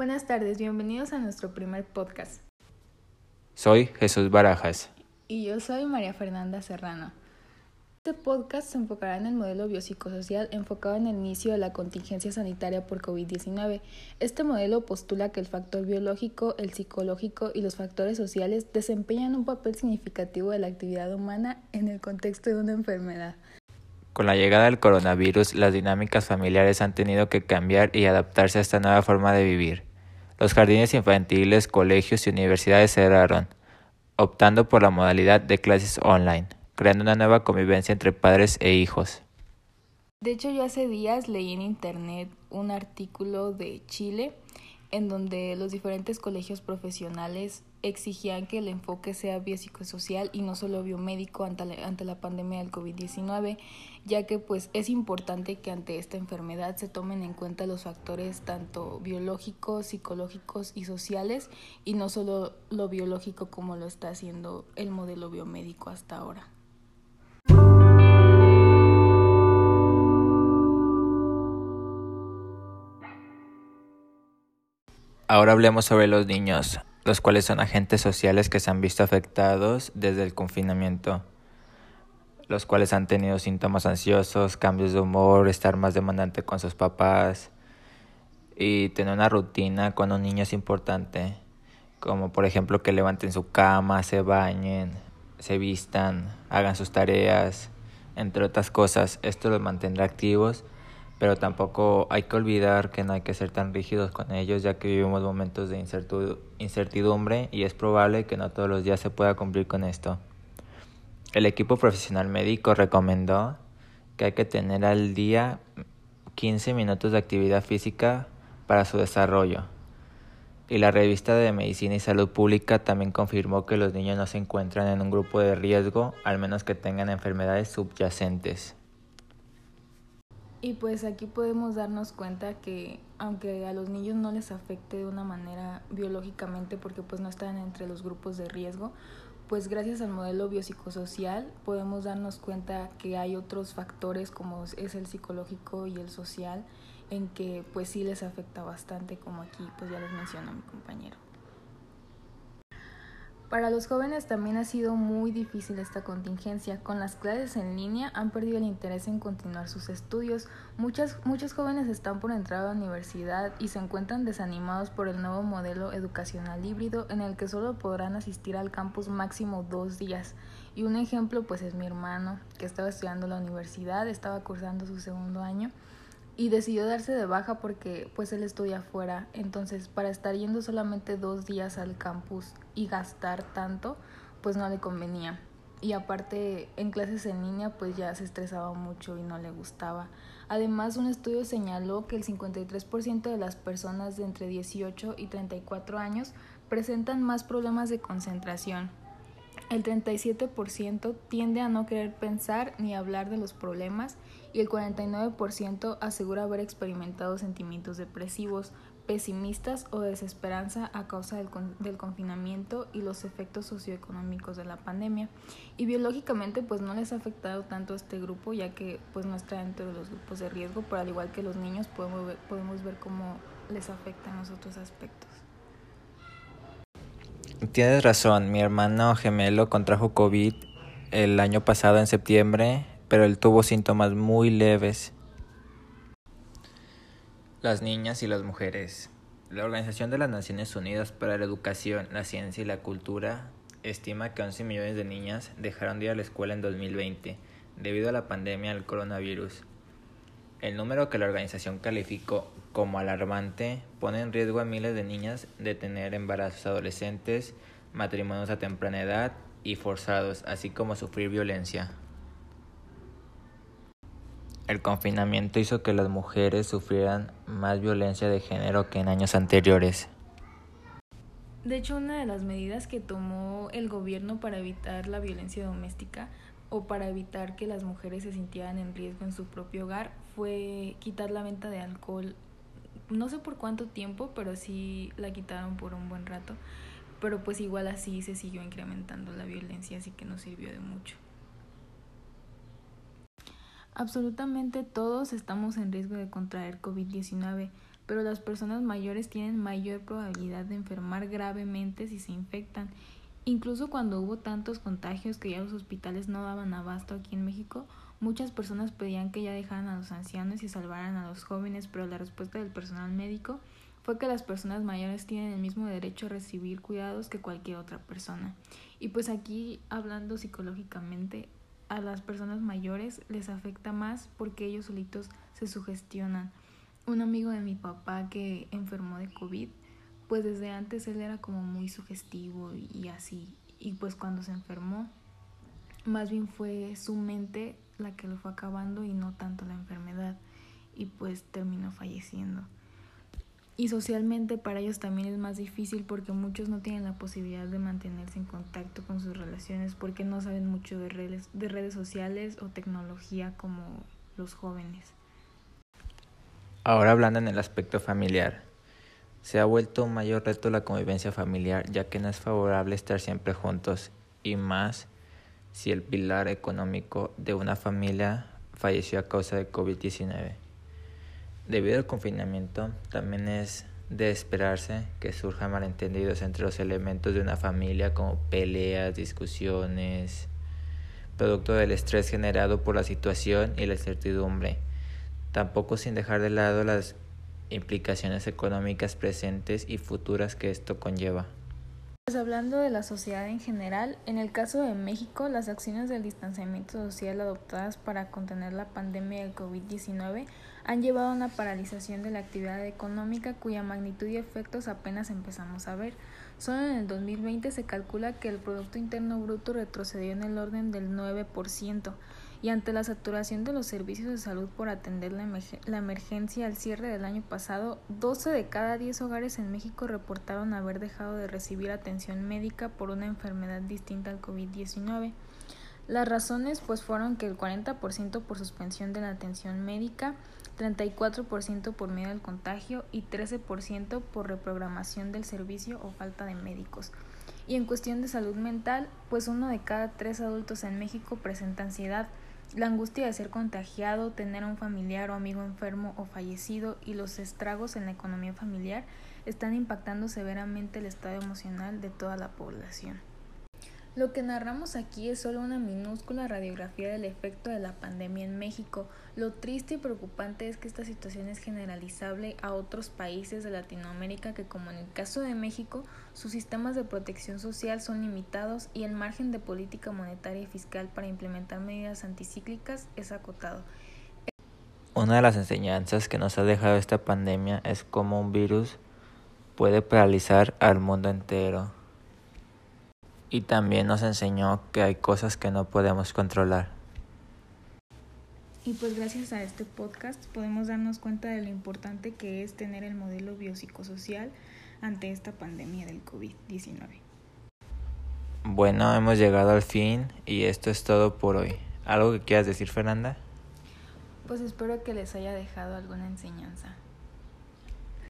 Buenas tardes, bienvenidos a nuestro primer podcast. Soy Jesús Barajas. Y yo soy María Fernanda Serrano. Este podcast se enfocará en el modelo biopsicosocial enfocado en el inicio de la contingencia sanitaria por COVID-19. Este modelo postula que el factor biológico, el psicológico y los factores sociales desempeñan un papel significativo de la actividad humana en el contexto de una enfermedad. Con la llegada del coronavirus, las dinámicas familiares han tenido que cambiar y adaptarse a esta nueva forma de vivir. Los jardines infantiles, colegios y universidades cerraron, optando por la modalidad de clases online creando una nueva convivencia entre padres e hijos. De hecho, yo hace días leí en internet un artículo de Chile en donde los diferentes colegios profesionales exigían que el enfoque sea biopsicosocial y no solo biomédico ante la, ante la pandemia del COVID-19, ya que pues es importante que ante esta enfermedad se tomen en cuenta los factores tanto biológicos, psicológicos y sociales y no solo lo biológico como lo está haciendo el modelo biomédico hasta ahora. Ahora hablemos sobre los niños, los cuales son agentes sociales que se han visto afectados desde el confinamiento, los cuales han tenido síntomas ansiosos, cambios de humor, estar más demandante con sus papás y tener una rutina con un niño es importante, como por ejemplo que levanten su cama, se bañen, se vistan, hagan sus tareas, entre otras cosas. Esto los mantendrá activos pero tampoco hay que olvidar que no hay que ser tan rígidos con ellos ya que vivimos momentos de incertidumbre y es probable que no todos los días se pueda cumplir con esto. El equipo profesional médico recomendó que hay que tener al día 15 minutos de actividad física para su desarrollo. Y la revista de Medicina y Salud Pública también confirmó que los niños no se encuentran en un grupo de riesgo, al menos que tengan enfermedades subyacentes. Y pues aquí podemos darnos cuenta que aunque a los niños no les afecte de una manera biológicamente porque pues no están entre los grupos de riesgo, pues gracias al modelo biopsicosocial podemos darnos cuenta que hay otros factores como es el psicológico y el social en que pues sí les afecta bastante como aquí pues ya les mencionó mi compañero. Para los jóvenes también ha sido muy difícil esta contingencia. Con las clases en línea han perdido el interés en continuar sus estudios. Muchas, muchos jóvenes están por entrar a la universidad y se encuentran desanimados por el nuevo modelo educacional híbrido en el que solo podrán asistir al campus máximo dos días. Y un ejemplo pues es mi hermano que estaba estudiando la universidad, estaba cursando su segundo año y decidió darse de baja porque pues él estudia afuera. Entonces, para estar yendo solamente dos días al campus y gastar tanto, pues no le convenía. Y aparte, en clases en línea, pues ya se estresaba mucho y no le gustaba. Además, un estudio señaló que el 53% de las personas de entre 18 y 34 años presentan más problemas de concentración. El 37% tiende a no querer pensar ni hablar de los problemas y el 49% asegura haber experimentado sentimientos depresivos, pesimistas o desesperanza a causa del, confinamiento y los efectos socioeconómicos de la pandemia. Y biológicamente pues no les ha afectado tanto a este grupo ya que pues no está dentro de los grupos de riesgo, pero al igual que los niños podemos ver, podemos ver cómo les afecta en los otros aspectos. Tienes razón, mi hermano gemelo contrajo COVID el año pasado en septiembre pero él tuvo síntomas muy leves. Las niñas y las mujeres. La Organización de las Naciones Unidas para la Educación, la Ciencia y la Cultura estima que 11 millones de niñas dejaron de ir a la escuela en 2020 debido a la pandemia del coronavirus. El número que la organización calificó como alarmante pone en riesgo a miles de niñas de tener embarazos adolescentes, matrimonios a temprana edad y forzados, así como sufrir violencia. El confinamiento hizo que las mujeres sufrieran más violencia de género que en años anteriores. De hecho, una de las medidas que tomó el gobierno para evitar la violencia doméstica o para evitar que las mujeres se sintieran en riesgo en su propio hogar fue quitar la venta de alcohol. No sé por cuánto tiempo, pero sí la quitaron por un buen rato. Pero pues igual así se siguió incrementando la violencia, así que no sirvió de mucho. Absolutamente todos estamos en riesgo de contraer COVID-19, pero las personas mayores tienen mayor probabilidad de enfermar gravemente si se infectan. Incluso cuando hubo tantos contagios que ya los hospitales no daban abasto aquí en México, muchas personas pedían que ya dejaran a los ancianos y salvaran a los jóvenes, pero la respuesta del personal médico fue que las personas mayores tienen el mismo derecho a recibir cuidados que cualquier otra persona. Y pues aquí, hablando psicológicamente, a las personas mayores les afecta más porque ellos solitos se sugestionan. Un amigo de mi papá que enfermó de COVID, pues desde antes él era como muy sugestivo y así. Y pues cuando se enfermó, más bien fue su mente la que lo fue acabando y no tanto la enfermedad. Y pues terminó falleciendo. Y socialmente para ellos también es más difícil porque muchos no tienen la posibilidad de mantenerse en contacto con sus relaciones porque no saben mucho de redes, de redes sociales o tecnología como los jóvenes. Ahora hablando en el aspecto familiar, se ha vuelto un mayor reto la convivencia familiar ya que no es favorable estar siempre juntos y más si el pilar económico de una familia falleció a causa de COVID-19. Debido al confinamiento, también es de esperarse que surjan malentendidos entre los elementos de una familia como peleas, discusiones, producto del estrés generado por la situación y la incertidumbre, tampoco sin dejar de lado las implicaciones económicas presentes y futuras que esto conlleva. Pues hablando de la sociedad en general, en el caso de México, las acciones del distanciamiento social adoptadas para contener la pandemia del COVID-19 han llevado a una paralización de la actividad económica cuya magnitud y efectos apenas empezamos a ver. Solo en el 2020 se calcula que el Producto Interno Bruto retrocedió en el orden del 9% y ante la saturación de los servicios de salud por atender la, la, emergencia al cierre del año pasado, 12 de cada 10 hogares en México reportaron haber dejado de recibir atención médica por una enfermedad distinta al COVID-19. Las razones pues fueron que el 40% por suspensión de la atención médica, 34% por medio del contagio y 13% por reprogramación del servicio o falta de médicos. Y en cuestión de salud mental, pues uno de cada tres adultos en México presenta ansiedad, la angustia de ser contagiado, tener a un familiar o amigo enfermo o fallecido y los estragos en la economía familiar están impactando severamente el estado emocional de toda la población. Lo que narramos aquí es solo una minúscula radiografía del efecto de la pandemia en México. Lo triste y preocupante es que esta situación es generalizable a otros países de Latinoamérica que, como en el caso de México, sus sistemas de protección social son limitados y el margen de política monetaria y fiscal para implementar medidas anticíclicas es acotado. Una de las enseñanzas que nos ha dejado esta pandemia es cómo un virus puede paralizar al mundo entero y también nos enseñó que hay cosas que no podemos controlar. Y pues gracias a este podcast podemos darnos cuenta de lo importante que es tener el modelo biopsicosocial ante esta pandemia del COVID-19. Bueno, hemos llegado al fin y esto es todo por hoy. ¿Algo que quieras decir, Fernanda? Pues espero que les haya dejado alguna enseñanza.